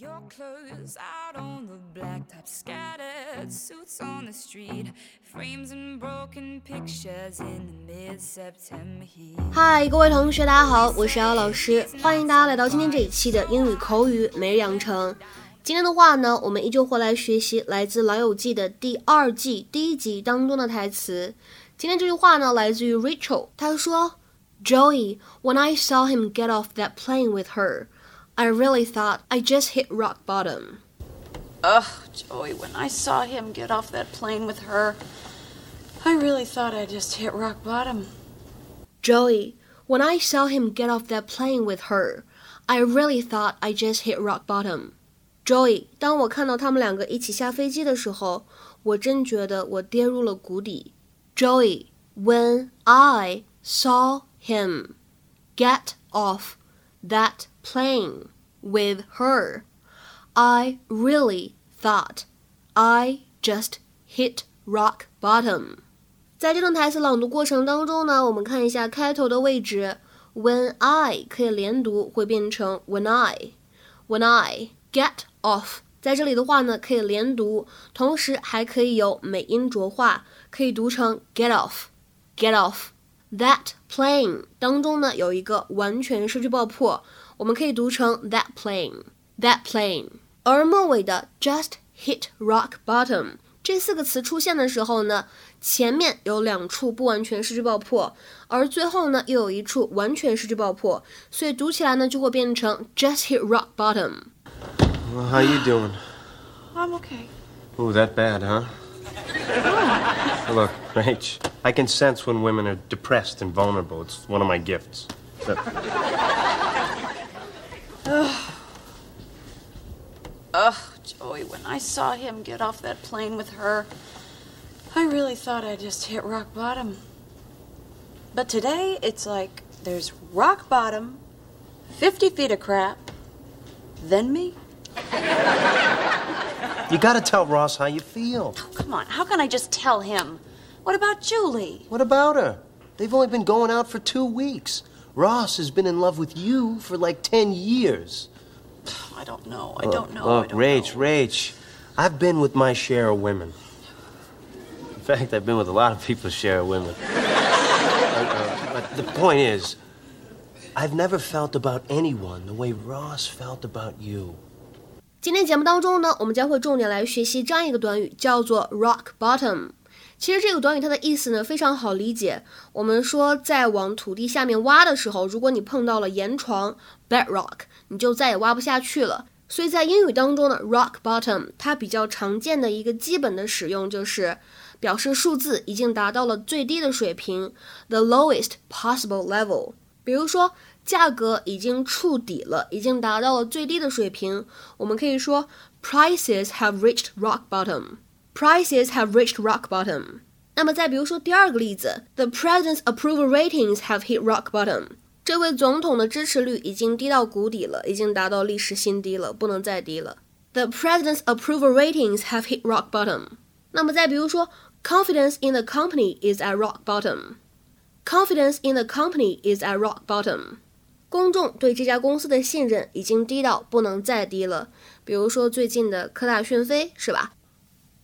Your clothes out on the blacktop, scattered suits on the street, frames and broken pictures in the mid-September heat. 嗨，各位同学，大家好，我是姚老师，欢迎大家来到今天这一期的英语口语每日养成。今天的话呢，我们依旧会来学习来自《老友记》的第二季第一集当中的台词。今天这句话呢，来自于 Rachel，她说：“Joey, when I saw him get off that plane with her。” I really thought I just hit rock bottom. Ugh, Joey, when I saw him get off that plane with her, I really thought I just hit rock bottom. Joey, when I saw him get off that plane with her, I really thought I just hit rock bottom. Joey，当我看到他们两个一起下飞机的时候，我真觉得我跌入了谷底。Joey, when I saw him get off that plane with her. I really thought I just hit rock bottom. 在这段台词朗读过程当中呢，我们看一下开头的位置。When I 可以连读，会变成 When I。When I get off，在这里的话呢，可以连读，同时还可以有美音浊化，可以读成 get off，get off。That plane 当中呢有一个完全失去爆破， 我们可以读成 that plane that plane。而末尾的 just hit rock bottom 这四个词出现的时候呢，前面有两处不完全失去爆破，而最后呢又有一处完全失去爆破，所以读起来呢就会变成 just hit rock bottom。Well, how you doing? I'm okay. Ooh, that bad, huh? Look, Rach, I can sense when women are depressed and vulnerable. It's one of my gifts. But... Ugh. Ugh, Joey, when I saw him get off that plane with her, I really thought I just hit rock bottom. But today, it's like there's rock bottom, 50 feet of crap, then me. You gotta tell Ross how you feel. Oh, come on, how can I just tell him? What about Julie? What about her? They've only been going out for two weeks. Ross has been in love with you for like 10 years. I don't know. I oh, don't know. Oh, Look, don't Rach, know. Rach, I've been with my share of women. In fact, I've been with a lot of people's share of women. uh, but the point is, I've never felt about anyone the way Ross felt about you. 今天节目当中呢，我们将会重点来学习这样一个短语，叫做 rock bottom。其实这个短语它的意思呢非常好理解。我们说在往土地下面挖的时候，如果你碰到了岩床 bedrock，你就再也挖不下去了。所以在英语当中呢，rock bottom 它比较常见的一个基本的使用就是表示数字已经达到了最低的水平，the lowest possible level。比如说。价格已经触底了，已经达到了最低的水平。我们可以说，prices have reached rock bottom。prices have reached rock bottom。那么再比如说第二个例子，the president's approval ratings have hit rock bottom。这位总统的支持率已经低到谷底了，已经达到历史新低了，不能再低了。The president's approval ratings have hit rock bottom。那么再比如说，confidence in the company is at rock bottom。Confidence in the company is at rock bottom。公众对这家公司的信任已经低到不能再低了，比如说最近的科大讯飞，是吧？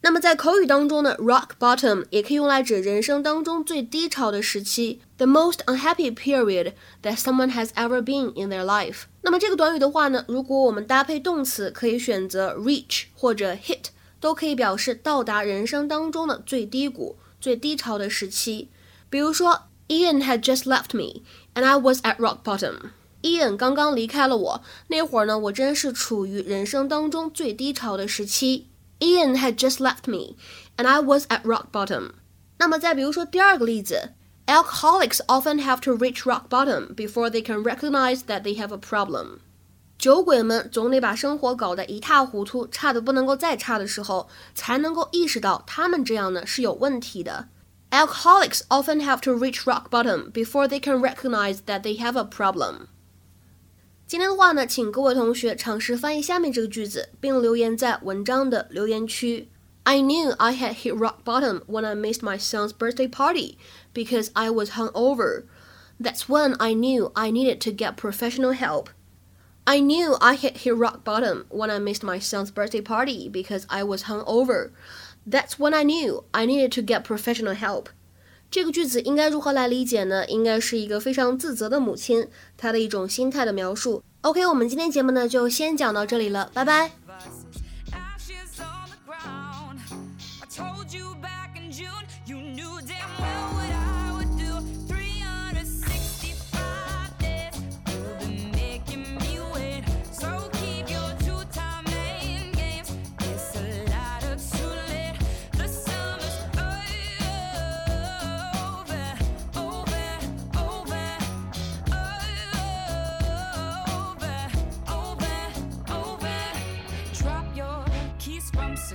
那么在口语当中呢，rock bottom 也可以用来指人生当中最低潮的时期，the most unhappy period that someone has ever been in their life。那么这个短语的话呢，如果我们搭配动词，可以选择 reach 或者 hit，都可以表示到达人生当中的最低谷、最低潮的时期。比如说，Ian had just left me。And I was at rock bottom. Ian 刚刚离开了我，那会儿呢，我真是处于人生当中最低潮的时期。Ian had just left me, and I was at rock bottom. 那么再比如说第二个例子，Alcoholics often have to reach rock bottom before they can recognize that they have a problem. 酒鬼们总得把生活搞得一塌糊涂，差的不能够再差的时候，才能够意识到他们这样呢是有问题的。Alcoholics often have to reach rock bottom before they can recognize that they have a problem. 今天的话呢，请各位同学尝试翻译下面这个句子，并留言在文章的留言区。I knew I had hit rock bottom when I missed my son's birthday party because I was hungover. That's when I knew I needed to get professional help. I knew I had hit rock bottom when I missed my son's birthday party because I was hungover. That's when I knew I needed to get professional help. 这个句子应该如何来理解呢？应该是一个非常自责的母亲，她的一种心态的描述。OK，我们今天节目呢就先讲到这里了，拜拜。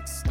Six